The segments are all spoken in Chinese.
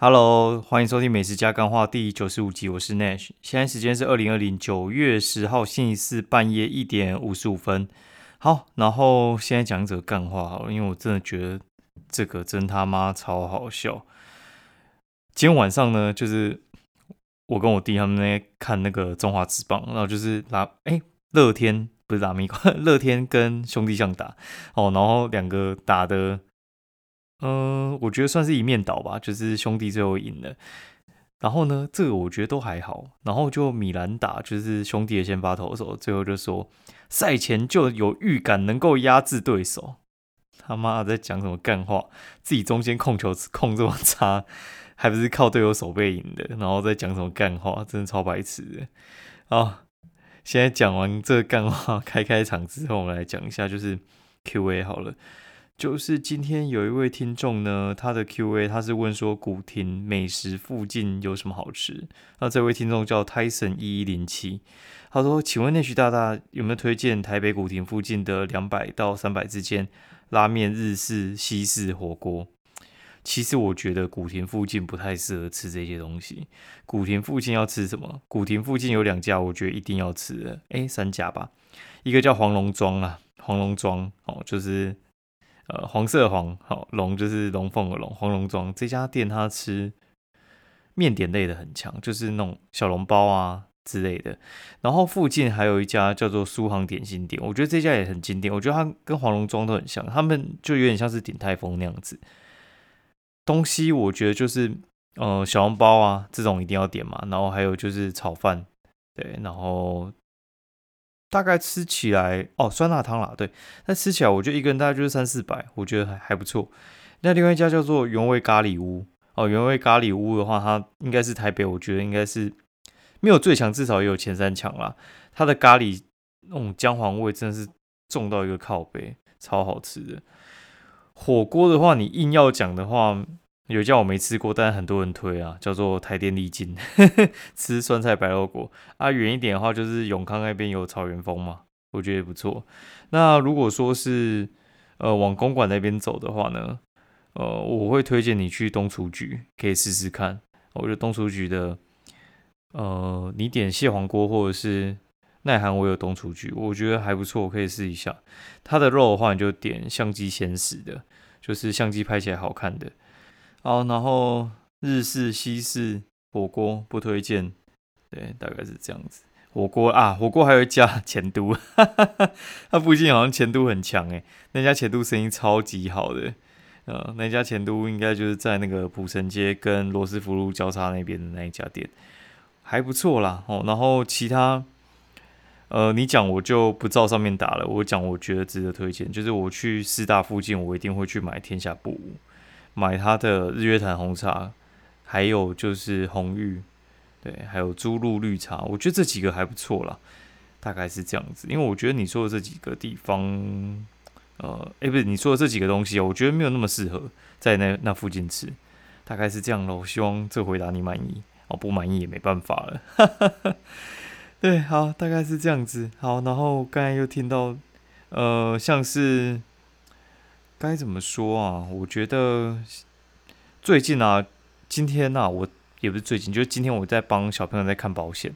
Hello，欢迎收听《美食加干话》第九十五集，我是 Nash。现在时间是二零二零九月十号星期四半夜一点五十五分。好，然后现在讲一则干话好了，因为我真的觉得这个真他妈超好笑。今天晚上呢，就是我跟我弟他们那看那个中华职棒，然后就是拿哎乐天不是打米，乐天跟兄弟象打哦，然后两个打的。嗯，我觉得算是一面倒吧，就是兄弟最后赢了。然后呢，这个我觉得都还好。然后就米兰打，就是兄弟的先发投手，最后就说赛前就有预感能够压制对手。他妈在讲什么干话？自己中间控球控这么差，还不是靠队友手背赢的？然后再讲什么干话？真的超白痴的。好，现在讲完这个干话，开开场之后，我们来讲一下就是 Q&A 好了。就是今天有一位听众呢，他的 Q&A 他是问说古亭美食附近有什么好吃？那这位听众叫 Tyson 一一零七，他说：“请问内徐大大有没有推荐台北古亭附近的两百到三百之间拉面、日式、西式火锅？”其实我觉得古亭附近不太适合吃这些东西。古亭附近要吃什么？古亭附近有两家，我觉得一定要吃的，哎，三家吧。一个叫黄龙庄啊，黄龙庄哦，就是。呃，黄色黄好龙就是龙凤的龙，黄龙庄这家店它吃面点类的很强，就是那种小笼包啊之类的。然后附近还有一家叫做苏杭点心店，我觉得这家也很经典。我觉得它跟黄龙庄都很像，他们就有点像是鼎泰丰那样子。东西我觉得就是呃小笼包啊这种一定要点嘛，然后还有就是炒饭，对，然后。大概吃起来哦，酸辣汤啦，对，那吃起来我觉得一个人大概就是三四百，我觉得还还不错。那另外一家叫做原味咖喱屋哦，原味咖喱屋的话，它应该是台北，我觉得应该是没有最强，至少也有前三强啦。它的咖喱那种姜黄味真的是重到一个靠背，超好吃的。火锅的话，你硬要讲的话。有一家我没吃过，但很多人推啊，叫做台电丽晶，吃酸菜白肉锅啊。远一点的话，就是永康那边有草原风嘛，我觉得也不错。那如果说是呃往公馆那边走的话呢，呃，我会推荐你去东厨局，可以试试看。我觉得东厨局的，呃，你点蟹黄锅或者是耐寒，我有东厨局，我觉得还不错，可以试一下。它的肉的话，你就点相机显示的，就是相机拍起来好看的。好，然后日式、西式火锅不推荐，对，大概是这样子。火锅啊，火锅还有一家前都，哈哈哈它附近好像前都很强诶，那家前都生意超级好的，呃，那家前都应该就是在那个普城街跟罗斯福路交叉那边的那一家店，还不错啦。哦，然后其他，呃，你讲我就不照上面打了，我讲我觉得值得推荐，就是我去师大附近，我一定会去买天下布。买它的日月潭红茶，还有就是红玉，对，还有朱露绿茶，我觉得这几个还不错啦，大概是这样子。因为我觉得你说的这几个地方，呃，哎，不是你说的这几个东西，我觉得没有那么适合在那那附近吃，大概是这样喽。希望这回答你满意哦，不满意也没办法了。对，好，大概是这样子。好，然后刚才又听到，呃，像是。该怎么说啊？我觉得最近啊，今天啊，我也不是最近，就是今天我在帮小朋友在看保险。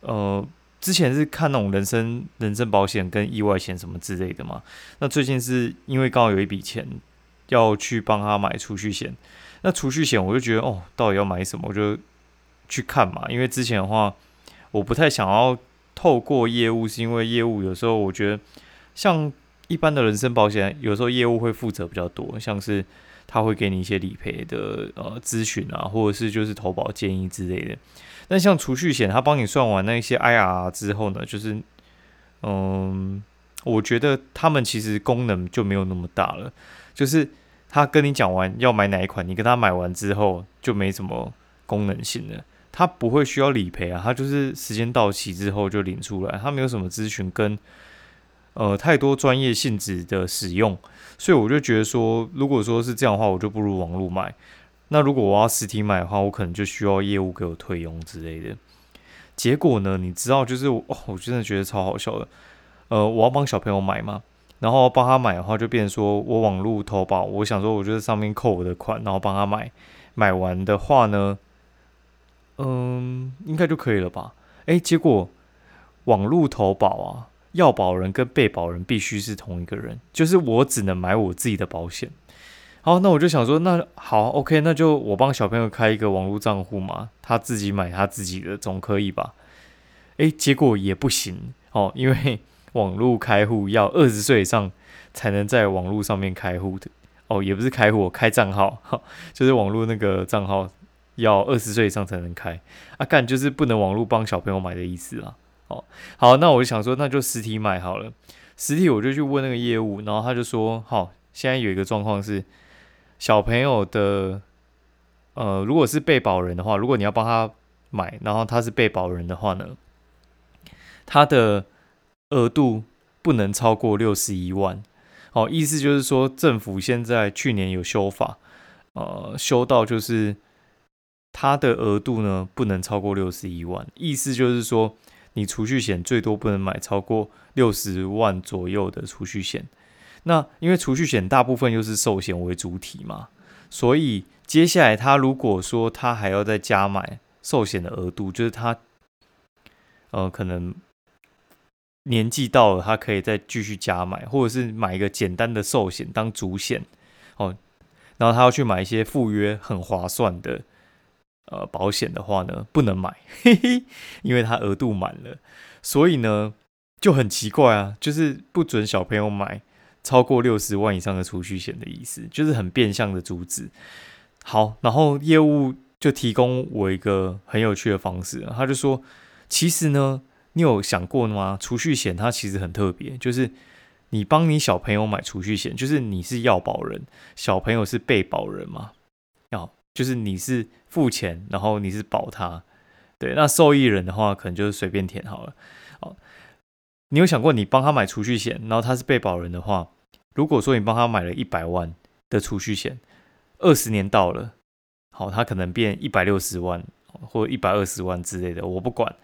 呃，之前是看那种人身人身保险跟意外险什么之类的嘛。那最近是因为刚好有一笔钱要去帮他买储蓄险。那储蓄险我就觉得哦，到底要买什么？我就去看嘛。因为之前的话，我不太想要透过业务，是因为业务有时候我觉得像。一般的人身保险有时候业务会负责比较多，像是他会给你一些理赔的呃咨询啊，或者是就是投保建议之类的。但像储蓄险，他帮你算完那些 IR 之后呢，就是嗯，我觉得他们其实功能就没有那么大了。就是他跟你讲完要买哪一款，你跟他买完之后就没什么功能性了。他不会需要理赔啊，他就是时间到期之后就领出来，他没有什么咨询跟。呃，太多专业性质的使用，所以我就觉得说，如果说是这样的话，我就不如网络买。那如果我要实体买的话，我可能就需要业务给我退佣之类的。结果呢，你知道，就是哦，我真的觉得超好笑的。呃，我要帮小朋友买嘛，然后帮他买的话，就变说我网络投保，我想说，我就在上面扣我的款，然后帮他买，买完的话呢，嗯，应该就可以了吧？哎，结果网络投保啊，要保人跟被保人必须是同一个人，就是我只能买我自己的保险。好，那我就想说，那好，OK，那就我帮小朋友开一个网络账户嘛，他自己买他自己的总可以吧？诶，结果也不行哦，因为网络开户要二十岁以上才能在网络上面开户的哦，也不是开户，开账号，就是网络那个账号要二十岁以上才能开啊，干就是不能网络帮小朋友买的意思啊。哦，好，那我就想说，那就实体买好了，实体我就去问那个业务，然后他就说，好，现在有一个状况是。小朋友的，呃，如果是被保人的话，如果你要帮他买，然后他是被保人的话呢，他的额度不能超过六十一万。哦，意思就是说，政府现在去年有修法，呃，修到就是他的额度呢不能超过六十一万。意思就是说，你储蓄险最多不能买超过六十万左右的储蓄险。那因为储蓄险大部分又是寿险为主体嘛，所以接下来他如果说他还要再加买寿险的额度，就是他呃可能年纪到了，他可以再继续加买，或者是买一个简单的寿险当主险哦，然后他要去买一些附约很划算的呃保险的话呢，不能买，嘿嘿，因为他额度满了，所以呢就很奇怪啊，就是不准小朋友买。超过六十万以上的储蓄险的意思，就是很变相的阻止。好，然后业务就提供我一个很有趣的方式，他就说：“其实呢，你有想过吗？储蓄险它其实很特别，就是你帮你小朋友买储蓄险，就是你是要保人，小朋友是被保人嘛？就是你是付钱，然后你是保他。对，那受益人的话，可能就是随便填好了。”哦你有想过，你帮他买储蓄险，然后他是被保人的话，如果说你帮他买了一百万的储蓄险，二十年到了，好，他可能变一百六十万或一百二十万之类的，我不管。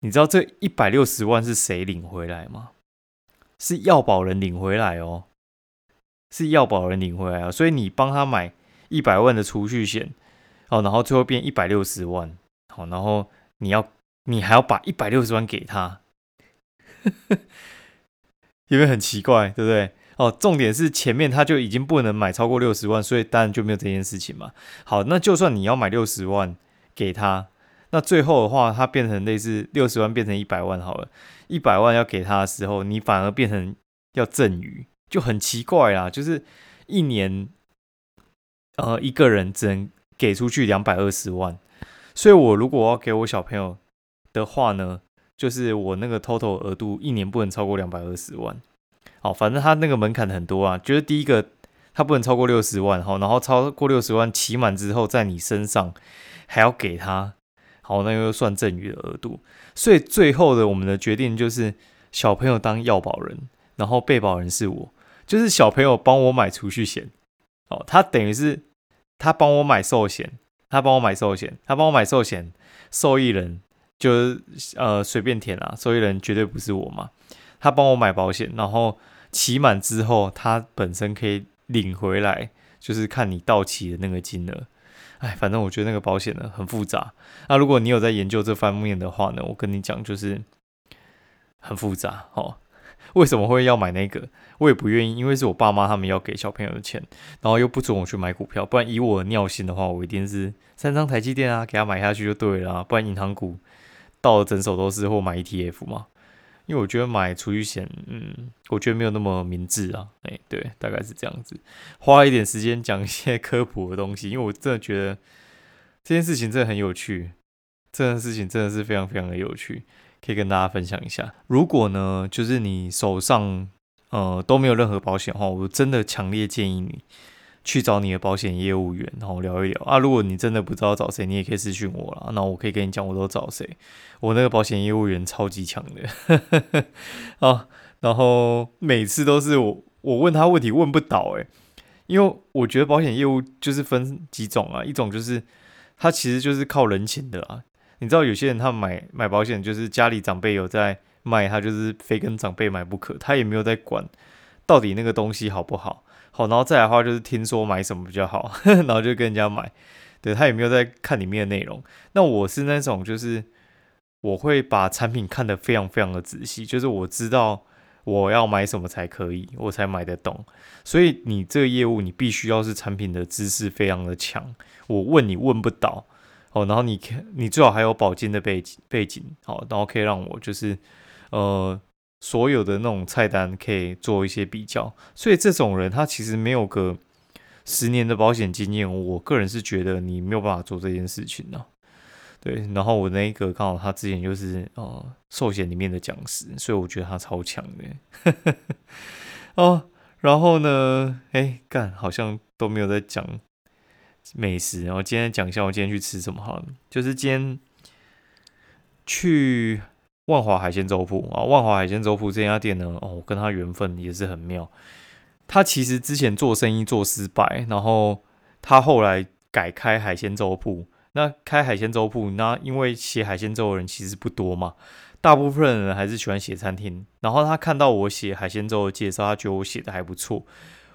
你知道这一百六十万是谁领回来吗？是要保人领回来哦，是要保人领回来啊。所以你帮他买一百万的储蓄险，哦，然后最后变一百六十万，好，然后你要你还要把一百六十万给他。有没有很奇怪，对不对？哦，重点是前面他就已经不能买超过六十万，所以当然就没有这件事情嘛。好，那就算你要买六十万给他，那最后的话，他变成类似六十万变成一百万好了，一百万要给他的时候，你反而变成要赠予，就很奇怪啊。就是一年，呃，一个人只能给出去两百二十万，所以我如果要给我小朋友的话呢？就是我那个 total 额度一年不能超过两百二十万，好，反正他那个门槛很多啊，就是第一个他不能超过六十万，好，然后超过六十万期满之后，在你身上还要给他，好，那又算赠与的额度，所以最后的我们的决定就是小朋友当要保人，然后被保人是我，就是小朋友帮我买储蓄险，哦，他等于是他帮我买寿险，他帮我买寿险，他帮我买寿险，受益人。就是呃随便填啊，受益人绝对不是我嘛。他帮我买保险，然后期满之后，他本身可以领回来，就是看你到期的那个金额。哎，反正我觉得那个保险呢很复杂。那如果你有在研究这方面的话呢，我跟你讲就是很复杂哦。为什么会要买那个？我也不愿意，因为是我爸妈他们要给小朋友的钱，然后又不准我去买股票，不然以我的尿性的话，我一定是三张台积电啊，给他买下去就对了，不然银行股。到了整手都是或买 ETF 嘛，因为我觉得买储蓄险，嗯，我觉得没有那么明智啊。哎，对，大概是这样子。花一点时间讲一些科普的东西，因为我真的觉得这件事情真的很有趣，这件事情真的是非常非常的有趣，可以跟大家分享一下。如果呢，就是你手上呃都没有任何保险的话，我真的强烈建议你。去找你的保险业务员，然后聊一聊啊。如果你真的不知道找谁，你也可以私讯我了。那我可以跟你讲，我都找谁。我那个保险业务员超级强的 啊。然后每次都是我我问他问题问不倒诶，因为我觉得保险业务就是分几种啊。一种就是他其实就是靠人情的啊。你知道有些人他买买保险就是家里长辈有在卖，他就是非跟长辈买不可，他也没有在管到底那个东西好不好。好，然后再来的话就是听说买什么比较好，然后就跟人家买。对他也没有在看里面的内容。那我是那种就是我会把产品看得非常非常的仔细，就是我知道我要买什么才可以，我才买得懂。所以你这个业务你必须要是产品的知识非常的强，我问你问不倒哦。然后你看你最好还有保金的背景背景，好，然后可以让我就是呃。所有的那种菜单可以做一些比较，所以这种人他其实没有个十年的保险经验，我个人是觉得你没有办法做这件事情呢。对，然后我那一个刚好他之前就是呃寿险里面的讲师，所以我觉得他超强的。哦，然后呢，哎干，好像都没有在讲美食，然后今天讲一下我今天去吃什么好了，就是今天去。万华海鲜粥铺啊，万华海鲜粥铺这家店呢，哦，跟他缘分也是很妙。他其实之前做生意做失败，然后他后来改开海鲜粥铺。那开海鲜粥铺，那因为写海鲜粥的人其实不多嘛，大部分人还是喜欢写餐厅。然后他看到我写海鲜粥的介绍，他觉得我写的还不错。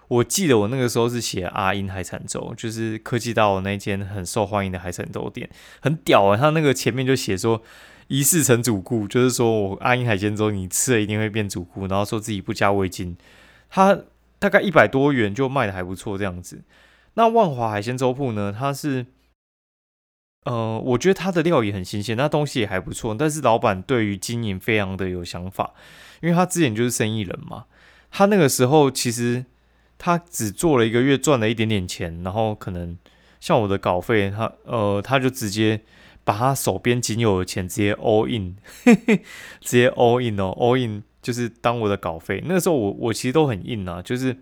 我记得我那个时候是写阿英海产粥，就是科技道那间很受欢迎的海产粥店，很屌啊！他那个前面就写说。一世成主顾，就是说我阿英海鲜粥，你吃了一定会变主顾，然后说自己不加味精，它大概一百多元就卖的还不错这样子。那万华海鲜粥铺呢，它是，呃，我觉得它的料也很新鲜，那东西也还不错，但是老板对于经营非常的有想法，因为他之前就是生意人嘛，他那个时候其实他只做了一个月赚了一点点钱，然后可能像我的稿费，他呃他就直接。把他手边仅有的钱直接 all in，直接 all in 哦，all in 就是当我的稿费。那个时候我我其实都很硬啊，就是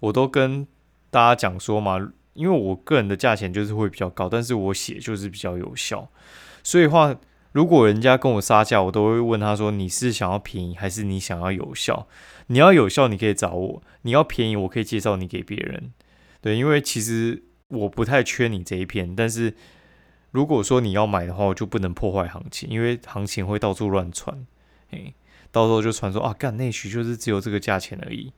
我都跟大家讲说嘛，因为我个人的价钱就是会比较高，但是我写就是比较有效。所以话，如果人家跟我杀价，我都会问他说：“你是想要便宜还是你想要有效？你要有效，你可以找我；你要便宜，我可以介绍你给别人。”对，因为其实我不太缺你这一片，但是。如果说你要买的话，我就不能破坏行情，因为行情会到处乱传，哎，到时候就传说啊，干内需就是只有这个价钱而已。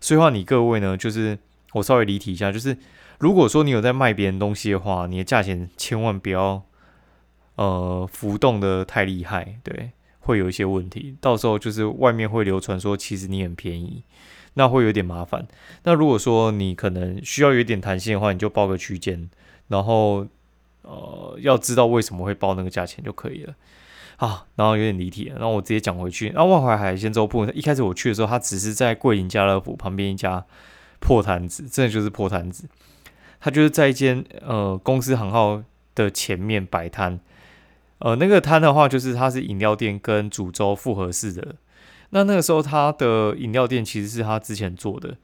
所以话，你各位呢，就是我稍微离题一下，就是如果说你有在卖别人东西的话，你的价钱千万不要呃浮动的太厉害，对，会有一些问题。到时候就是外面会流传说其实你很便宜，那会有点麻烦。那如果说你可能需要有点弹性的话，你就报个区间，然后。呃，要知道为什么会报那个价钱就可以了。好，然后有点离题，然后我直接讲回去。那万华海鲜粥铺，一开始我去的时候，它只是在桂林家乐福旁边一家破摊子，真的就是破摊子。它就是在一间呃公司行号的前面摆摊。呃，那个摊的话，就是它是饮料店跟煮粥复合式的。那那个时候，它的饮料店其实是他之前做的，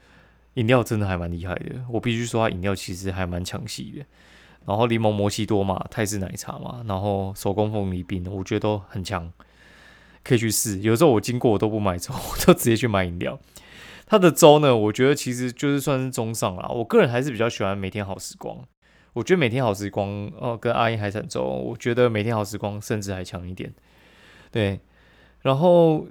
饮料真的还蛮厉害的。我必须说，它饮料其实还蛮强势的。然后柠檬摩西多嘛，泰式奶茶嘛，然后手工凤梨冰，我觉得都很强，可以去试。有时候我经过我都不买粥，我就直接去买饮料。它的粥呢，我觉得其实就是算是中上啦。我个人还是比较喜欢每天好时光。我觉得每天好时光哦，跟阿英海产粥，我觉得每天好时光甚至还强一点。对，然后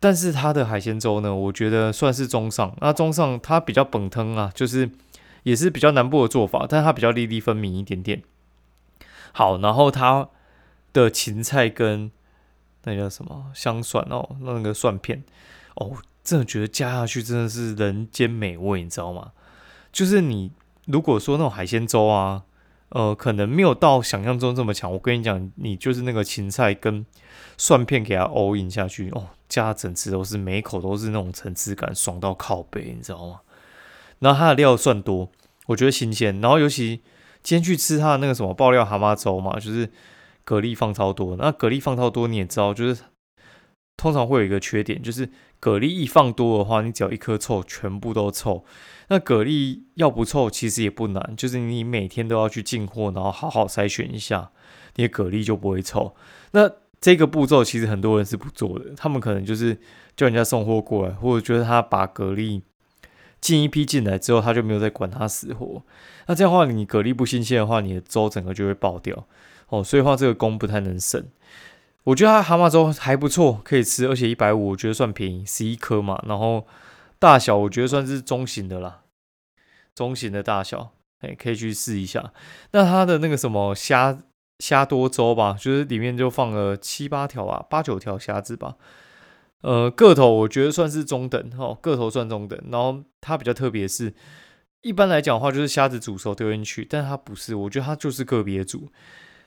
但是它的海鲜粥呢，我觉得算是中上。那中上它比较本汤啊，就是。也是比较南部的做法，但它比较粒粒分明一点点。好，然后它的芹菜跟那叫什么香蒜哦，那个蒜片哦，真的觉得加下去真的是人间美味，你知道吗？就是你如果说那种海鲜粥啊，呃，可能没有到想象中这么强。我跟你讲，你就是那个芹菜跟蒜片给它 all in 下去哦，加整只都是每一口都是那种层次感，爽到靠背，你知道吗？然后它的料算多，我觉得新鲜。然后尤其今天去吃它的那个什么爆料蛤蟆粥嘛，就是蛤蜊放超多。那蛤蜊放超多你也知道，就是通常会有一个缺点，就是蛤蜊一放多的话，你只要一颗臭，全部都臭。那蛤蜊要不臭其实也不难，就是你每天都要去进货，然后好好筛选一下，你的蛤蜊就不会臭。那这个步骤其实很多人是不做的，他们可能就是叫人家送货过来，或者觉得他把蛤蜊。进一批进来之后，他就没有再管它死活。那这样的话，你蛤蜊不新鲜的话，你的粥整个就会爆掉哦。所以话，这个工不太能省。我觉得它蛤蟆粥还不错，可以吃，而且一百五，我觉得算便宜，十一颗嘛。然后大小我觉得算是中型的啦。中型的大小，哎，可以去试一下。那它的那个什么虾虾多粥吧，就是里面就放了七八条啊，八九条虾子吧。呃，个头我觉得算是中等哦，个头算中等。然后它比较特别是，一般来讲的话就是虾子煮熟丢进去，但它不是，我觉得它就是个别煮，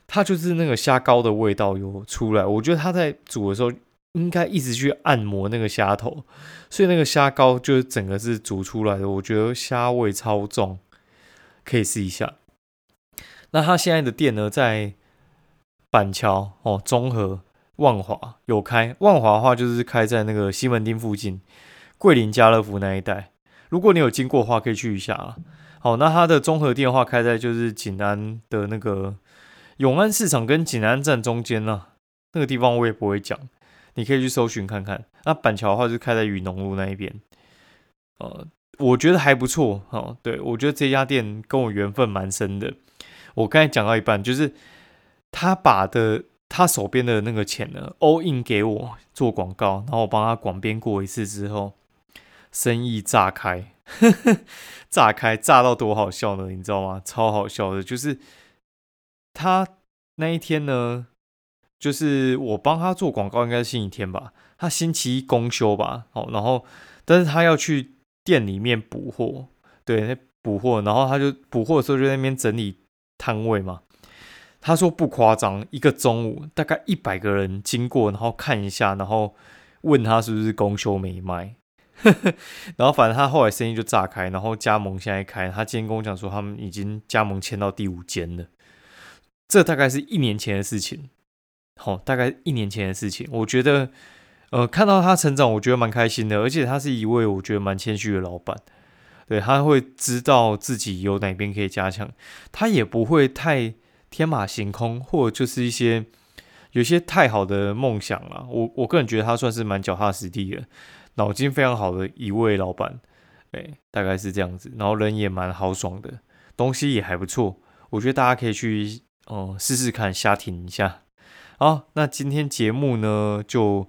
它就是那个虾膏的味道有出来。我觉得它在煮的时候应该一直去按摩那个虾头，所以那个虾膏就是整个是煮出来的。我觉得虾味超重，可以试一下。那它现在的店呢，在板桥哦，中和。万华有开，万华的话就是开在那个西门町附近，桂林家乐福那一带。如果你有经过的话，可以去一下啊。好，那它的综合店的话开在就是锦安的那个永安市场跟锦安站中间呢，那个地方我也不会讲，你可以去搜寻看看。那板桥的话就开在雨农路那一边，呃，我觉得还不错哦。对我觉得这家店跟我缘分蛮深的。我刚才讲到一半，就是他把的。他手边的那个钱呢，all in 给我做广告，然后我帮他广编过一次之后，生意炸开，炸开，炸到多好笑呢？你知道吗？超好笑的，就是他那一天呢，就是我帮他做广告，应该是星期天吧，他星期一公休吧，好，然后但是他要去店里面补货，对，补货，然后他就补货的时候就在那边整理摊位嘛。他说不夸张，一个中午大概一百个人经过，然后看一下，然后问他是不是公休没卖，然后反正他后来生意就炸开，然后加盟现在开，他今天跟我讲说他们已经加盟签到第五间了，这大概是一年前的事情，好，大概一年前的事情，我觉得呃看到他成长，我觉得蛮开心的，而且他是一位我觉得蛮谦虚的老板，对他会知道自己有哪边可以加强，他也不会太。天马行空，或者就是一些有些太好的梦想了。我我个人觉得他算是蛮脚踏实地的，脑筋非常好的一位老板。哎，大概是这样子。然后人也蛮豪爽的，东西也还不错。我觉得大家可以去哦试试看，瞎听一下。好，那今天节目呢就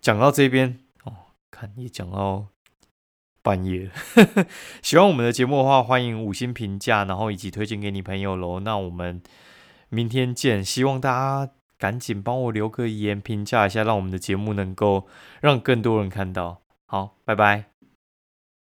讲到这边哦，看也讲到。半夜，喜欢我们的节目的话，欢迎五星评价，然后以及推荐给你朋友喽。那我们明天见，希望大家赶紧帮我留个言，评价一下，让我们的节目能够让更多人看到。好，拜拜。